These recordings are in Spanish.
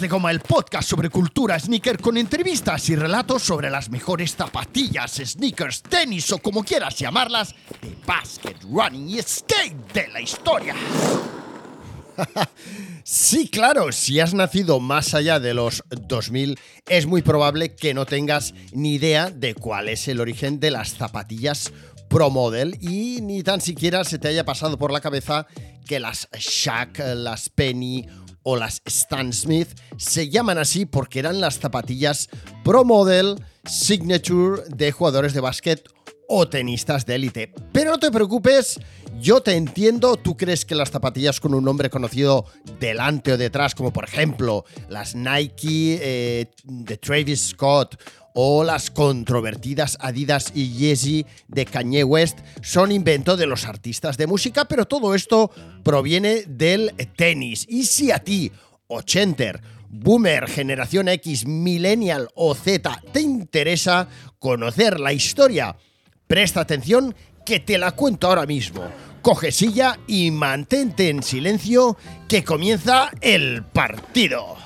De Goma, el podcast sobre cultura sneaker con entrevistas y relatos sobre las mejores zapatillas, sneakers, tenis o como quieras llamarlas, de basket, running y skate de la historia. Sí, claro, si has nacido más allá de los 2000, es muy probable que no tengas ni idea de cuál es el origen de las zapatillas Pro Model y ni tan siquiera se te haya pasado por la cabeza que las Shaq, las Penny o las Stan Smith se llaman así porque eran las zapatillas Pro Model Signature de jugadores de básquet o tenistas de élite. Pero no te preocupes, yo te entiendo, tú crees que las zapatillas con un nombre conocido delante o detrás, como por ejemplo las Nike eh, de Travis Scott o las controvertidas Adidas y Yeezy de Kanye West son invento de los artistas de música, pero todo esto proviene del tenis. Y si a ti, ochenter, boomer, generación X, millennial o Z, te interesa conocer la historia, presta atención que te la cuento ahora mismo. Coge silla y mantente en silencio que comienza el partido.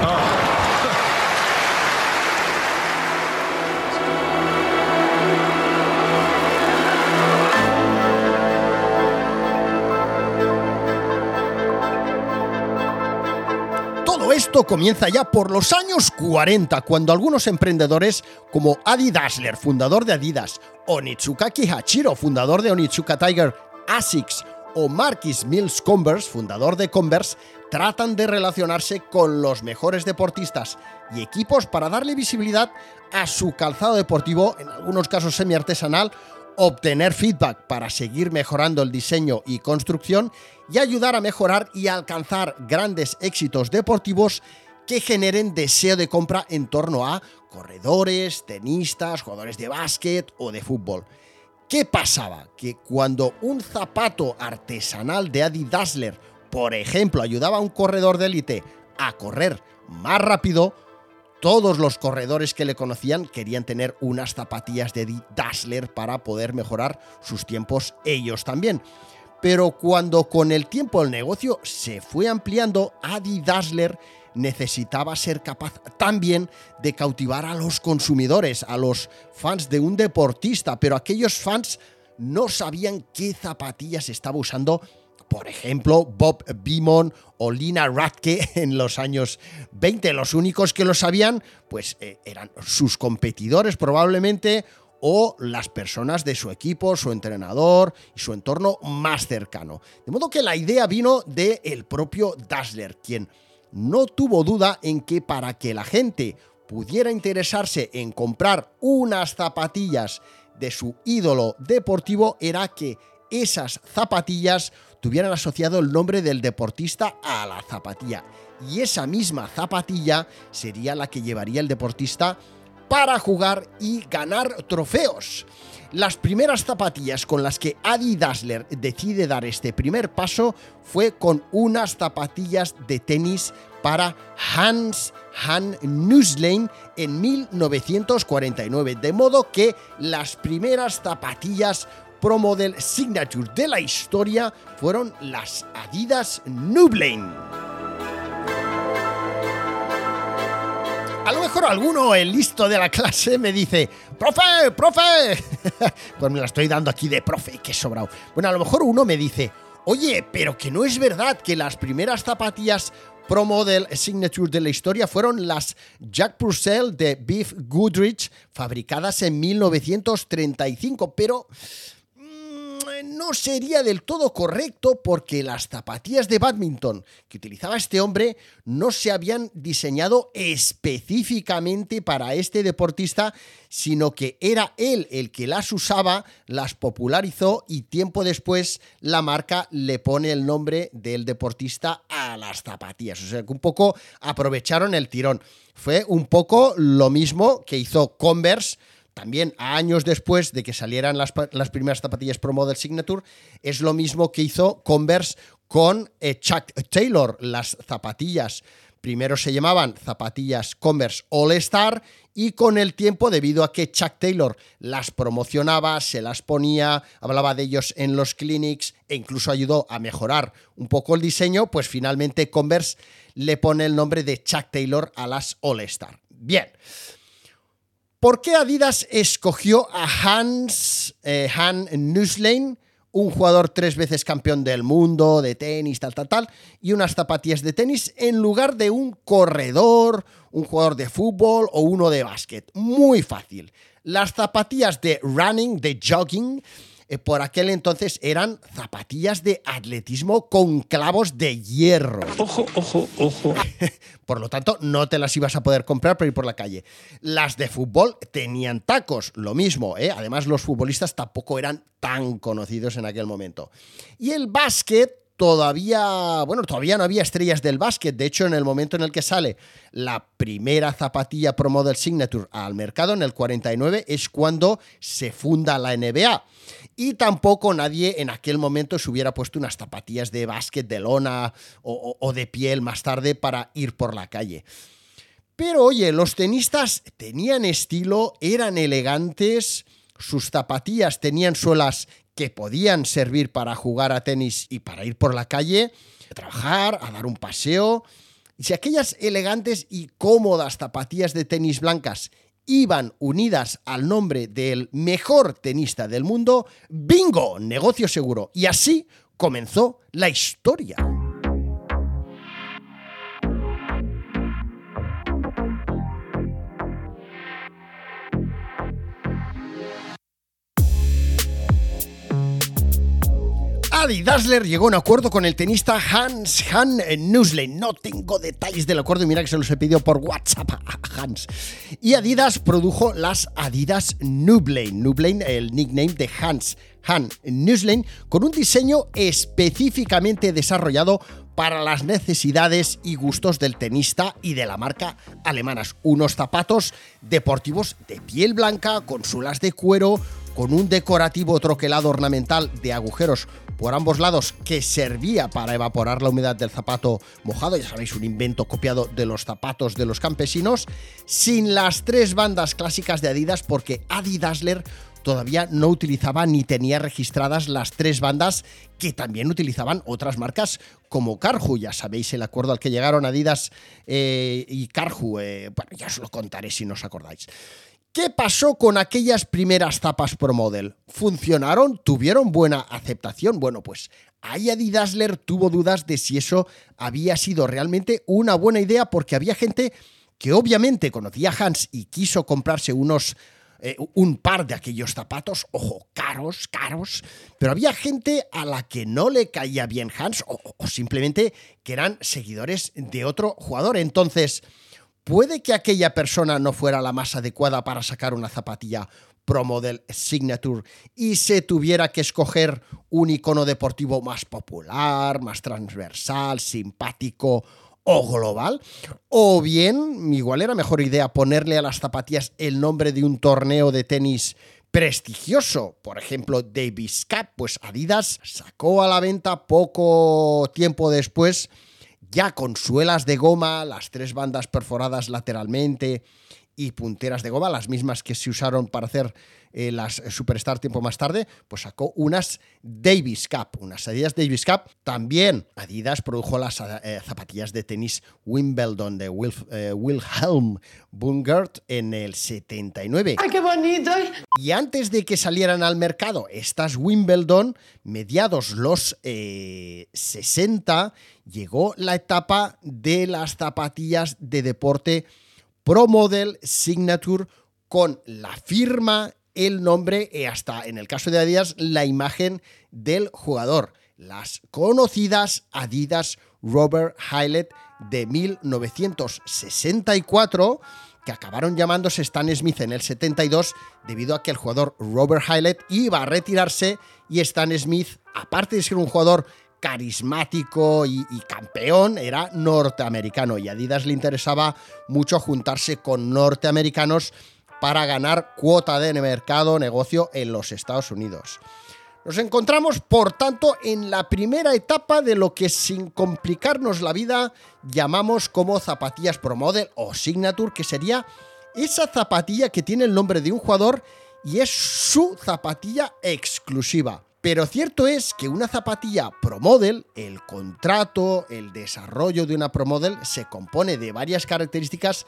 Todo esto comienza ya por los años 40, cuando algunos emprendedores como Adi Dassler, fundador de Adidas, Onitsukaki Hachiro, fundador de Onitsuka Tiger, ASICS o Marquis Mills Converse, fundador de Converse, tratan de relacionarse con los mejores deportistas y equipos para darle visibilidad a su calzado deportivo, en algunos casos semi-artesanal, obtener feedback para seguir mejorando el diseño y construcción y ayudar a mejorar y alcanzar grandes éxitos deportivos que generen deseo de compra en torno a corredores, tenistas, jugadores de básquet o de fútbol. ¿Qué pasaba? Que cuando un zapato artesanal de Adi Dassler, por ejemplo, ayudaba a un corredor de élite a correr más rápido, todos los corredores que le conocían querían tener unas zapatillas de Dassler para poder mejorar sus tiempos ellos también. Pero cuando con el tiempo el negocio se fue ampliando, Adi Dassler necesitaba ser capaz también de cautivar a los consumidores, a los fans de un deportista, pero aquellos fans no sabían qué zapatillas estaba usando, por ejemplo, Bob Beamon o Lina Radke en los años 20. Los únicos que lo sabían, pues eh, eran sus competidores probablemente o las personas de su equipo, su entrenador y su entorno más cercano. De modo que la idea vino del el propio Dassler, quien no tuvo duda en que para que la gente pudiera interesarse en comprar unas zapatillas de su ídolo deportivo era que esas zapatillas tuvieran asociado el nombre del deportista a la zapatilla. Y esa misma zapatilla sería la que llevaría el deportista para jugar y ganar trofeos. Las primeras zapatillas con las que Adi Dassler decide dar este primer paso fue con unas zapatillas de tenis para Hans Han Nusslein en 1949, de modo que las primeras zapatillas Pro Model Signature de la historia fueron las Adidas Nublein. A lo mejor alguno, el listo de la clase, me dice, profe, profe. pues me la estoy dando aquí de profe, que sobrado. Bueno, a lo mejor uno me dice, oye, pero que no es verdad que las primeras zapatillas Pro Model Signature de la historia fueron las Jack Purcell de Beef Goodrich, fabricadas en 1935, pero no sería del todo correcto porque las zapatillas de badminton que utilizaba este hombre no se habían diseñado específicamente para este deportista, sino que era él el que las usaba, las popularizó y tiempo después la marca le pone el nombre del deportista a las zapatillas. O sea que un poco aprovecharon el tirón. Fue un poco lo mismo que hizo Converse también años después de que salieran las, primeras zapatillas Pro Model Signature, es lo mismo que hizo Converse con eh, Chuck Taylor, las zapatillas Primero se llamaban zapatillas Converse All Star y con el tiempo, debido a que Chuck Taylor las promocionaba, se las ponía, hablaba de ellos en los clinics e incluso ayudó a mejorar un poco el diseño, pues finalmente Converse le pone el nombre de Chuck Taylor a las All Star. Bien. ¿Por qué Adidas escogió a Hans eh, Han Nuslane? un jugador tres veces campeón del mundo de tenis, tal, tal, tal, y unas zapatillas de tenis en lugar de un corredor, un jugador de fútbol o uno de básquet. Muy fácil. Las zapatillas de running, de jogging, eh, por aquel entonces eran zapatillas de atletismo con clavos de hierro. Ojo, ojo, ojo. por lo tanto, no te las ibas a poder comprar para ir por la calle. Las de fútbol tenían tacos, lo mismo, ¿eh? Además, los futbolistas tampoco eran tan conocidos en aquel momento. Y el básquet todavía, bueno, todavía no había estrellas del básquet. De hecho, en el momento en el que sale la primera zapatilla Pro Model Signature al mercado, en el 49, es cuando se funda la NBA. Y tampoco nadie en aquel momento se hubiera puesto unas zapatillas de básquet, de lona o, de piel más tarde para ir por la calle. Pero oye, los tenistas tenían estilo, eran elegantes, sus zapatillas tenían suelas que podían servir para jugar a tenis y para ir por la calle, a trabajar, a dar un paseo. Y si aquellas elegantes y cómodas zapatillas de tenis blancas iban unidas al nombre del mejor tenista del mundo, bingo, negocio seguro. Y así comenzó la historia. Adi Dassler llegó a un acuerdo con el tenista Hans Han Nusle. No tengo detalles del acuerdo y mira que se los he pedido por WhatsApp a Hans. Y Adidas produjo las Adidas Nublane. Nublane, el nickname de Hans Han Nuslane, con un diseño específicamente desarrollado para las necesidades y gustos del tenista y de la marca alemanas. Unos zapatos deportivos de piel blanca, con sulas de cuero, con un decorativo troquelado ornamental de agujeros por ambos lados que servía para evaporar la humedad del zapato mojado, ya sabéis, un invento copiado de los zapatos de los campesinos, sin las tres bandas clásicas de Adidas porque Adidasler todavía no utilizaba ni tenía registradas las tres bandas que también utilizaban otras marcas como Carhu. Ya sabéis el acuerdo al que llegaron Adidas eh, y Carhu. Eh, bueno, ya os lo contaré si no os acordáis. ¿Qué pasó con aquellas primeras zapas Pro Model? ¿Funcionaron? ¿Tuvieron buena aceptación? Bueno, pues ahí tuvo dudas de si eso había sido realmente una buena idea porque había gente que obviamente conocía a Hans y quiso comprarse unos eh, un par de aquellos zapatos, ojo, caros, caros, pero había gente a la que no le caía bien Hans o simplemente que eran seguidores de otro jugador. Entonces, puede que aquella persona no fuera la más adecuada para sacar una zapatilla Pro Model Signature y se tuviera que escoger un icono deportivo más popular, más transversal, simpático o global. O bien, igual era mejor idea ponerle a las zapatillas el nombre de un torneo de tenis prestigioso, por ejemplo Davis Cup, pues Adidas sacó a la venta poco tiempo después ya con suelas de goma, las tres bandas perforadas lateralmente y punteras de goma, las mismas que se usaron para hacer eh, las Superstar tiempo más tarde, pues sacó unas Davis Cup, unas Adidas Davis Cup. También Adidas produjo las eh, zapatillas de tenis Wimbledon de eh, Wilhelm Bungert en el 79. ¡Ay, qué bonito! Y antes de que salieran al mercado estas Wimbledon, mediados los 60, llegó la etapa de las zapatillas de deporte Pro Model Signature con la firma el nombre y hasta en el caso de Adidas la imagen del jugador. Las conocidas Adidas Robert Hylett de 1964 que acabaron llamándose Stan Smith en el 72 debido a que el jugador Robert Hylett iba a retirarse y Stan Smith, aparte de ser un jugador carismático y, campeón, era norteamericano y a Adidas le interesaba mucho juntarse con norteamericanos para ganar cuota de mercado, negocio en los Estados Unidos. Nos encontramos, por tanto, en la primera etapa de lo que sin complicarnos la vida llamamos como zapatillas Pro Model o Signature, que sería esa zapatilla que tiene el nombre de un jugador y es su zapatilla exclusiva. Pero cierto es que una zapatilla Pro Model, el contrato, el desarrollo de una Pro Model se compone de varias características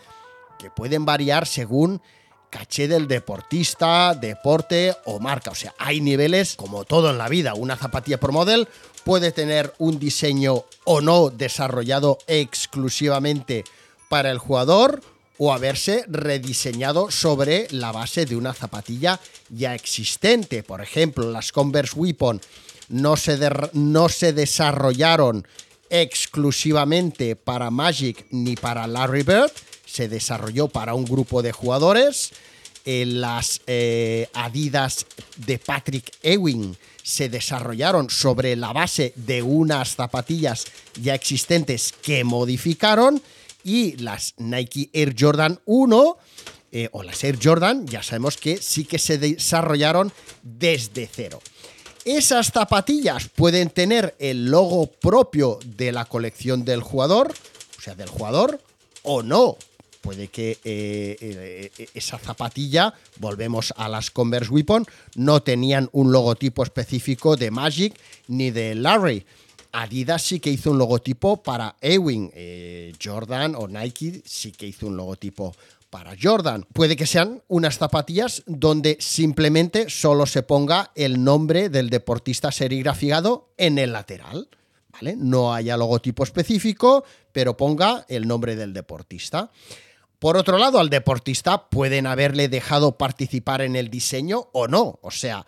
que pueden variar según caché del deportista, deporte o marca. O sea, hay niveles, como todo en la vida. Una zapatilla Pro Model puede tener un diseño o no desarrollado exclusivamente para el jugador o haberse rediseñado sobre la base de una zapatilla ya existente. Por ejemplo, las Converse Weapon no se, no se desarrollaron exclusivamente para Magic ni para Larry Bird, se desarrolló para un grupo de jugadores. Las eh, Adidas de Patrick Ewing se desarrollaron sobre la base de unas zapatillas ya existentes que modificaron y las Nike Air Jordan 1 eh, o las Air Jordan ya sabemos que sí que se desarrollaron desde cero. Esas zapatillas pueden tener el logo propio de la colección del jugador, o sea, del jugador, o no. Puede que eh, eh, esa zapatilla, volvemos a las Converse Weapon, no tenían un logotipo específico de Magic ni de Larry. Adidas sí que hizo un logotipo para Ewing. Eh, Jordan o Nike sí que hizo un logotipo para Jordan. Puede que sean unas zapatillas donde simplemente solo se ponga el nombre del deportista serigrafiado en el lateral. ¿Vale? No haya logotipo específico, pero ponga el nombre del deportista. Por otro lado, al deportista pueden haberle dejado participar en el diseño o no. O sea,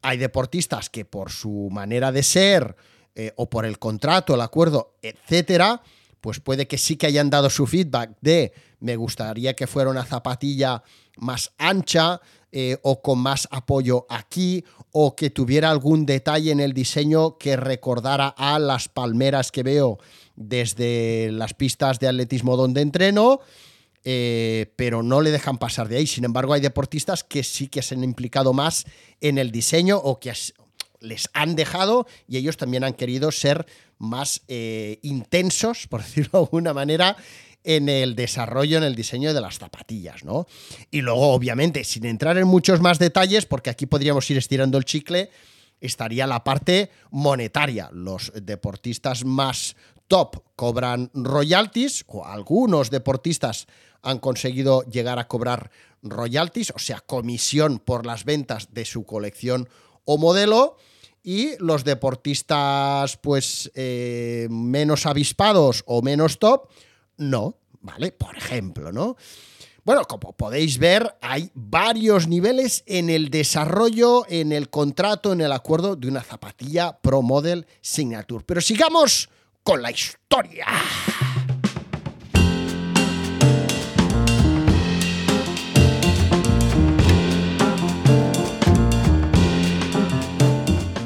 hay deportistas que por su manera de ser eh, o por el contrato, el acuerdo, etcétera, pues puede que sí que hayan dado su feedback de me gustaría que fuera una zapatilla más ancha eh, o con más apoyo aquí o que tuviera algún detalle en el diseño que recordara a las palmeras que veo desde las pistas de atletismo donde entreno. Eh, pero no le dejan pasar de ahí. Sin embargo, hay deportistas que sí que se han implicado más en el diseño o que les han dejado y ellos también han querido ser más eh, intensos, por decirlo de alguna manera, en el desarrollo, en el diseño de las zapatillas, ¿no? Y luego, obviamente, sin entrar en muchos más detalles, porque aquí podríamos ir estirando el chicle, estaría la parte monetaria. Los deportistas más top cobran royalties, o algunos deportistas han conseguido llegar a cobrar royalties, o sea, comisión por las ventas de su colección o modelo y los deportistas pues eh, menos avispados o menos top, no, ¿vale? Por ejemplo, ¿no? Bueno, como podéis ver, hay varios niveles en el desarrollo, en el contrato, en el acuerdo de una zapatilla Pro Model Signature. Pero sigamos con la historia.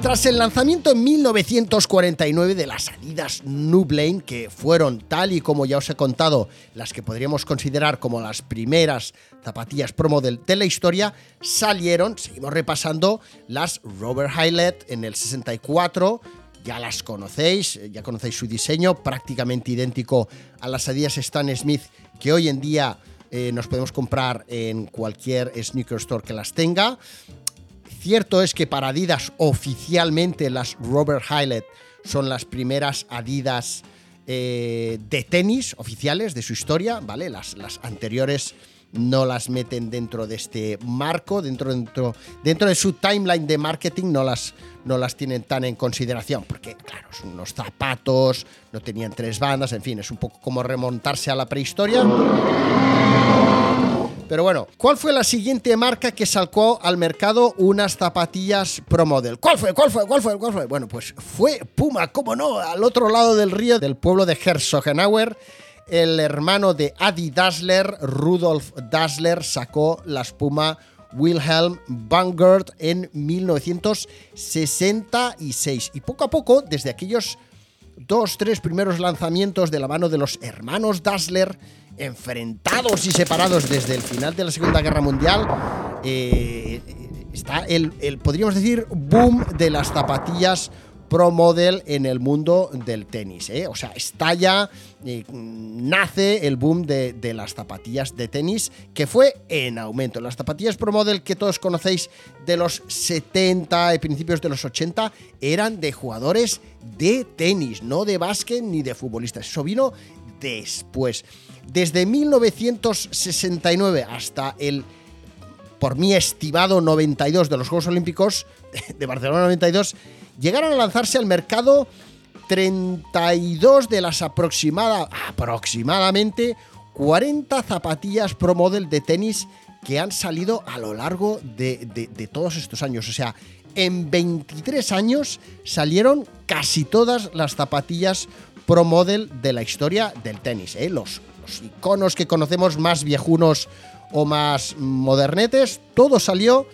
Tras el lanzamiento en 1949 de las Adidas Nublane, que fueron, tal y como ya os he contado, las que podríamos considerar como las primeras zapatillas promo de, de la historia, salieron, seguimos repasando, las Robert Highlight en el 64, ya las conocéis, ya conocéis su diseño, prácticamente idéntico a las Adidas Stan Smith que hoy en día eh, nos podemos comprar en cualquier sneaker store que las tenga. Cierto es que para Adidas oficialmente las Robert Highlight son las primeras Adidas eh, de tenis oficiales de su historia, ¿vale? Las, las, anteriores no las meten dentro de este marco, dentro, dentro, dentro de su timeline de marketing no las, no las tienen tan en consideración, porque claro, son unos zapatos, no tenían tres bandas, en fin, es un poco como remontarse a la prehistoria. Pero bueno, ¿cuál fue la siguiente marca que sacó al mercado unas zapatillas Pro Model? ¿Cuál fue? ¿Cuál fue? ¿Cuál fue? ¿Cuál fue? Bueno, pues fue Puma, cómo no, al otro lado del río del pueblo de Herzogenauer. El hermano de Adi Dassler, Rudolf Dassler, sacó las Puma Wilhelm Vanguard en 1966. Y poco a poco, desde aquellos dos, tres primeros lanzamientos de la mano de los hermanos Dassler, enfrentados y separados desde el final de la Segunda Guerra Mundial, eh, está el, podríamos decir, boom de las zapatillas Pro Model en el mundo del tenis. ¿eh? O sea, estalla, eh, nace el boom de, de, las zapatillas de tenis que fue en aumento. Las zapatillas Pro Model que todos conocéis de los 70 y principios de los 80 eran de jugadores de tenis, no de básquet ni de futbolistas. Eso vino después. Desde 1969 hasta el, por mí estimado 92 de los Juegos Olímpicos de Barcelona 92, llegaron a lanzarse al mercado 32 de las aproximada, aproximadamente 40 zapatillas Pro Model de tenis que han salido a lo largo de, de, de, todos estos años. O sea, en 23 años salieron casi todas las zapatillas Pro Model de la historia del tenis. ¿eh? Los, los iconos que conocemos más viejunos o más modernetes, todo salió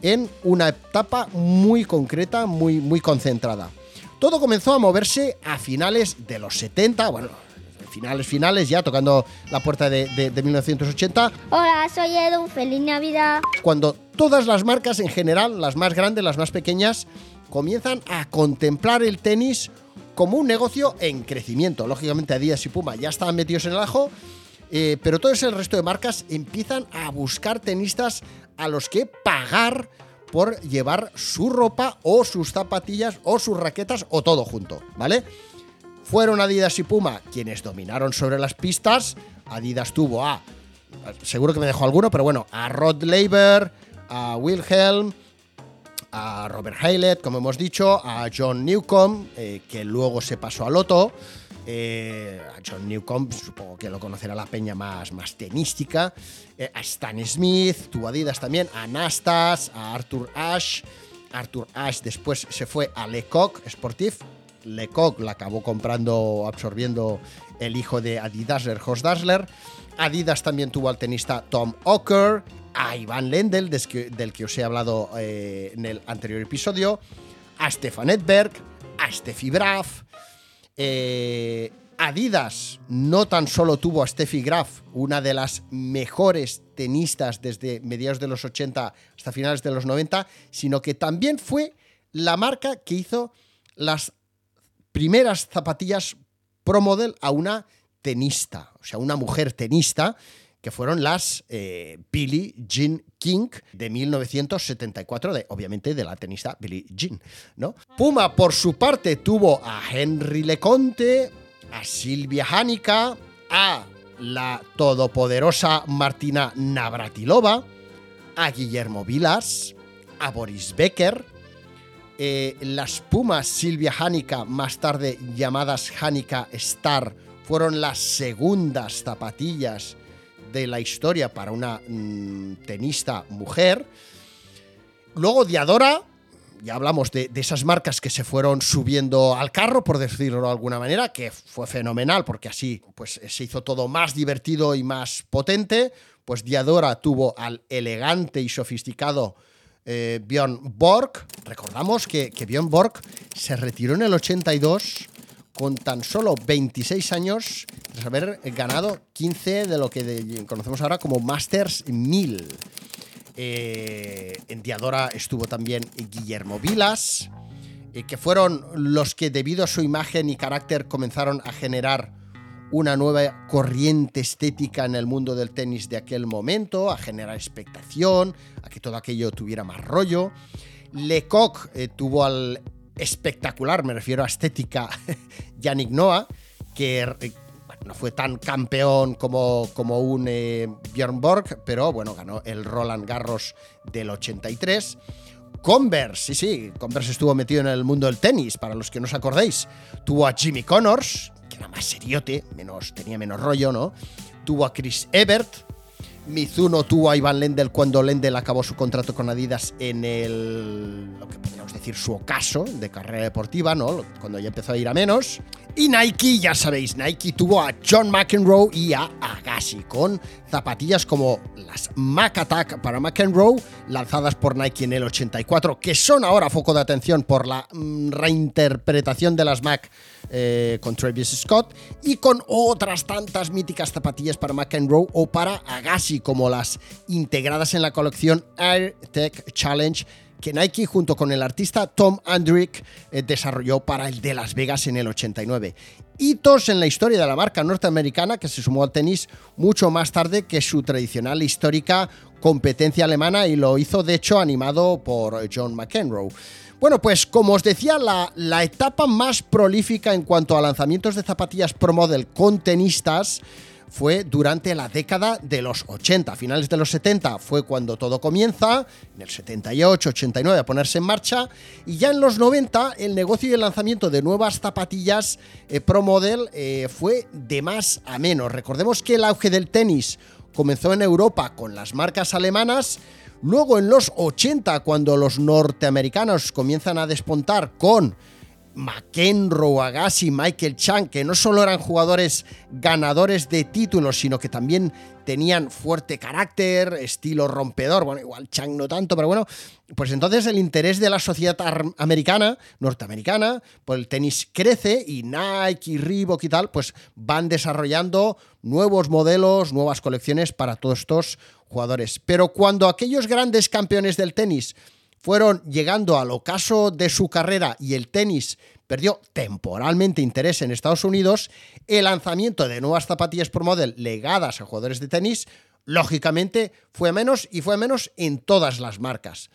en una etapa muy concreta, muy, muy concentrada. Todo comenzó a moverse a finales de los 70, bueno, finales, finales, ya tocando la puerta de, de, de, 1980. Hola, soy Edu, feliz Navidad. Cuando todas las marcas en general, las más grandes, las más pequeñas, comienzan a contemplar el tenis como un negocio en crecimiento. Lógicamente Adidas y Puma ya estaban metidos en el ajo, eh, pero todo ese resto de marcas empiezan a buscar tenistas a los que pagar por llevar su ropa o sus zapatillas o sus raquetas o todo junto, ¿vale? Fueron Adidas y Puma quienes dominaron sobre las pistas. Adidas tuvo a, seguro que me dejó alguno, pero bueno, a Rod Laver, a Wilhelm, a Robert Haylett, como hemos dicho, a John Newcomb, eh, que luego se pasó a Loto. Eh, a John Newcomb, supongo que lo conocerá la peña más, más tenística, eh, a Stan Smith, tuvo Adidas también, a Nastas, a Arthur Ashe. Arthur Ashe después se fue a Lecoq Sportif. Lecoq la acabó comprando, absorbiendo el hijo de Adidas, Horst Dassler. Adidas también tuvo al tenista Tom Ocker, a Ivan Lendl, del que os he hablado eh, en el anterior episodio, a Stefan Edberg, a Steffi Graf. Eh, Adidas no tan solo tuvo a Steffi Graf, una de las mejores tenistas desde mediados de los 80 hasta finales de los 90, sino que también fue la marca que hizo las primeras zapatillas Pro Model a una tenista, o sea, una mujer tenista, que fueron las eh, Billie Jean King de 1974, de, obviamente de la tenista Billie Jean. ¿no? Puma, por su parte, tuvo a Henry Leconte, a Silvia Hanika, a la todopoderosa Martina Navratilova, a Guillermo Vilas, a Boris Becker, eh, las Pumas Silvia Hanika, más tarde llamadas Hanika Star, fueron las segundas zapatillas de la historia para una mmm, tenista mujer. Luego Diadora, ya hablamos de, de, esas marcas que se fueron subiendo al carro, por decirlo de alguna manera, que fue fenomenal porque así pues, se hizo todo más divertido y más potente. Pues Diadora tuvo al elegante y sofisticado eh, Björn Borg. Recordamos que, que Björn Borg se retiró en el 82 con tan solo 26 años tras haber ganado 15 de lo que conocemos ahora como Masters 1000. Eh, en Diadora estuvo también Guillermo Vilas, eh, que fueron los que debido a su imagen y carácter comenzaron a generar una nueva corriente estética en el mundo del tenis de aquel momento, a generar expectación, a que todo aquello tuviera más rollo. Lecoq eh, tuvo al espectacular, me refiero a estética, Yannick Noah, que eh, no fue tan campeón como, como un eh, Björn Borg, pero bueno, ganó el Roland Garros del 83. Converse, sí, sí, Converse estuvo metido en el mundo del tenis, para los que no os acordéis. Tuvo a Jimmy Connors, que era más seriote, menos, tenía menos rollo, ¿no? Tuvo a Chris Ebert, Mizuno tuvo a Ivan Lendl cuando Lendl acabó su contrato con Adidas en el, lo que decir, su ocaso de carrera deportiva, ¿no? Cuando ya empezó a ir a menos. Y Nike, ya sabéis, Nike tuvo a John McEnroe y a Agassi con zapatillas como las Mac Attack para McEnroe, lanzadas por Nike en el 84, que son ahora foco de atención por la mm, reinterpretación de las Mac eh, con Travis Scott, y con otras tantas míticas zapatillas para McEnroe o para Agassi, como las integradas en la colección Air Tech Challenge que Nike junto con el artista Tom Andrick eh, desarrolló para el de Las Vegas en el 89. Hitos en la historia de la marca norteamericana que se sumó al tenis mucho más tarde que su tradicional e histórica competencia alemana y lo hizo de hecho animado por John McEnroe. Bueno, pues como os decía, la, la etapa más prolífica en cuanto a lanzamientos de zapatillas Pro Model con tenistas fue durante la década de los 80. A finales de los 70 fue cuando todo comienza, en el 78, 89 a ponerse en marcha, y ya en los 90 el negocio y el lanzamiento de nuevas zapatillas eh, Pro Model eh, fue de más a menos. Recordemos que el auge del tenis comenzó en Europa con las marcas alemanas, luego en los 80 cuando los norteamericanos comienzan a despontar con McEnroe, Agassi, Michael Chang, que no solo eran jugadores ganadores de títulos, sino que también tenían fuerte carácter, estilo rompedor, bueno, igual Chang no tanto, pero bueno, pues entonces el interés de la sociedad americana, norteamericana, por el tenis crece y Nike y Reebok y tal, pues van desarrollando nuevos modelos, nuevas colecciones para todos estos jugadores. Pero cuando aquellos grandes campeones del tenis fueron llegando al ocaso de su carrera y el tenis perdió temporalmente interés en Estados Unidos, el lanzamiento de nuevas zapatillas por model legadas a jugadores de tenis, lógicamente, fue menos y fue menos en todas las marcas.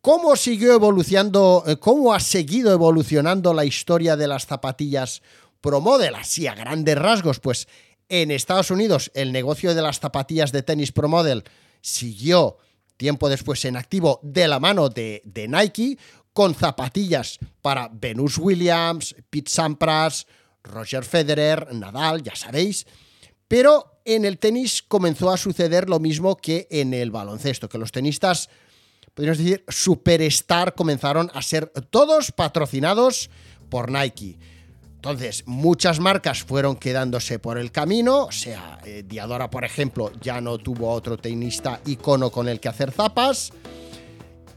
¿Cómo siguió evolucionando, eh, cómo ha seguido evolucionando la historia de las zapatillas Pro Model? Así a grandes rasgos, pues en Estados Unidos el negocio de las zapatillas de tenis Pro Model siguió tiempo después en activo de la mano de, Nike, con zapatillas para Venus Williams, Pete Sampras, Roger Federer, Nadal, ya sabéis. Pero en el tenis comenzó a suceder lo mismo que en el baloncesto, que los tenistas, podríamos decir, superstar comenzaron a ser todos patrocinados por Nike. Entonces, muchas marcas fueron quedándose por el camino, o sea, eh, Diadora, por ejemplo, ya no tuvo otro tenista icono con el que hacer zapas.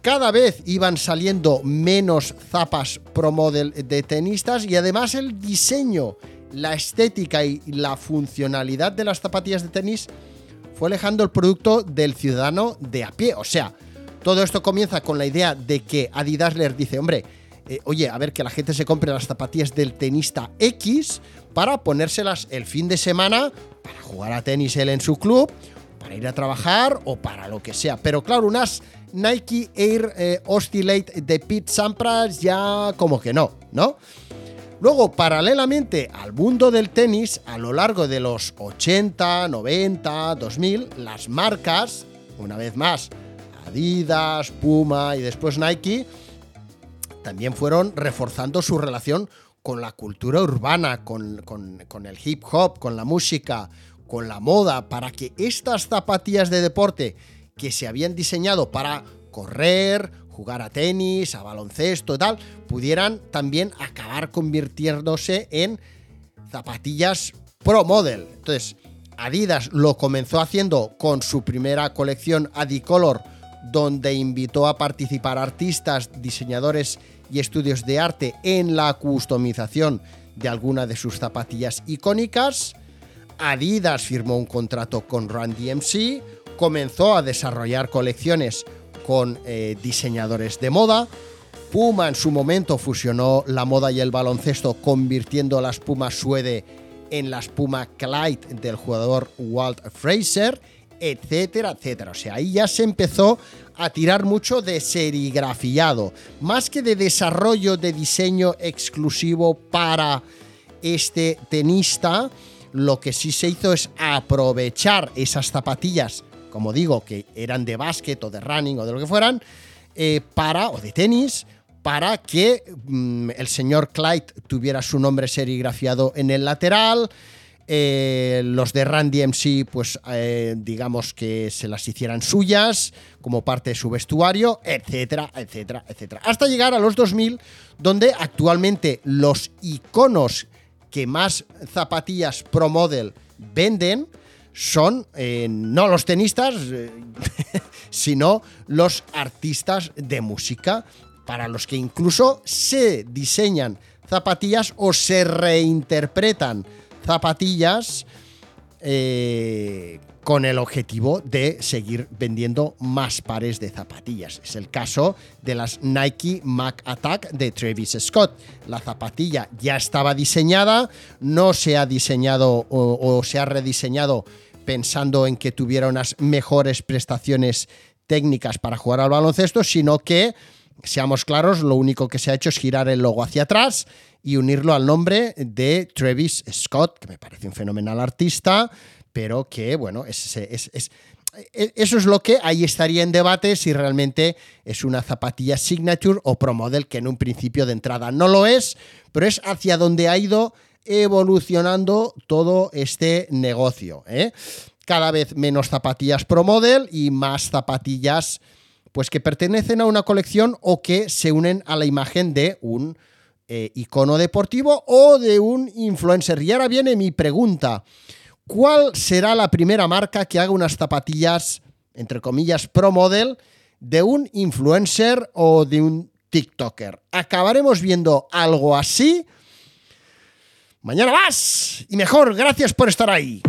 Cada vez iban saliendo menos zapas pro model de tenistas y además el diseño, la estética y la funcionalidad de las zapatillas de tenis fue alejando el producto del ciudadano de a pie. O sea, todo esto comienza con la idea de que Adidas les dice, hombre, eh, oye, a ver, que la gente se compre las zapatillas del tenista X para ponérselas el fin de semana para jugar a tenis él en su club, para ir a trabajar o para lo que sea. Pero claro, unas Nike Air eh, Oscillate de Pete Sampras ya como que no, ¿no? Luego, paralelamente al mundo del tenis, a lo largo de los 80, 90, 2000, las marcas, una vez más, Adidas, Puma y después Nike, también fueron reforzando su relación con la cultura urbana, con, el hip hop, con la música, con la moda, para que estas zapatillas de deporte que se habían diseñado para correr, jugar a tenis, a baloncesto y tal, pudieran también acabar convirtiéndose en zapatillas pro model. Entonces, Adidas lo comenzó haciendo con su primera colección Adicolor, donde invitó a participar artistas, diseñadores y estudios de arte en la customización de alguna de sus zapatillas icónicas. Adidas firmó un contrato con Run DMC, comenzó a desarrollar colecciones con eh, diseñadores de moda. Puma en su momento fusionó la moda y el baloncesto convirtiendo las Pumas Suede en las Puma Clyde del jugador Walt Fraser, etcétera, etcétera. O sea, ahí ya se empezó a tirar mucho de serigrafiado, más que de desarrollo de diseño exclusivo para este tenista. Lo que sí se hizo es aprovechar esas zapatillas, como digo, que eran de básquet o de running o de lo que fueran, eh, para, o de tenis, para que mm, el señor Clyde tuviera su nombre serigrafiado en el lateral, eh, los de Randy MC, pues eh, digamos que se las hicieran suyas como parte de su vestuario, etcétera, etcétera, etcétera. Hasta llegar a los 2000, donde actualmente los iconos que más zapatillas Pro Model venden son eh, no los tenistas, sino los artistas de música, para los que incluso se diseñan zapatillas o se reinterpretan zapatillas eh, con el objetivo de seguir vendiendo más pares de zapatillas. Es el caso de las Nike Mac Attack de Travis Scott. La zapatilla ya estaba diseñada, no se ha diseñado o, o se ha rediseñado pensando en que tuviera unas mejores prestaciones técnicas para jugar al baloncesto, sino que, seamos claros, lo único que se ha hecho es girar el logo hacia atrás y unirlo al nombre de Travis Scott, que me parece un fenomenal artista, pero que, bueno, es, eso es lo que ahí estaría en debate si realmente es una zapatilla signature o pro model, que en un principio de entrada no lo es, pero es hacia donde ha ido evolucionando todo este negocio. ¿eh? Cada vez menos zapatillas pro model y más zapatillas pues que pertenecen a una colección o que se unen a la imagen de un eh, icono deportivo o de un influencer. Y ahora viene mi pregunta. ¿Cuál será la primera marca que haga unas zapatillas, entre comillas, pro model de un influencer o de un TikToker? ¿Acabaremos viendo algo así? Mañana más y mejor. Gracias por estar ahí.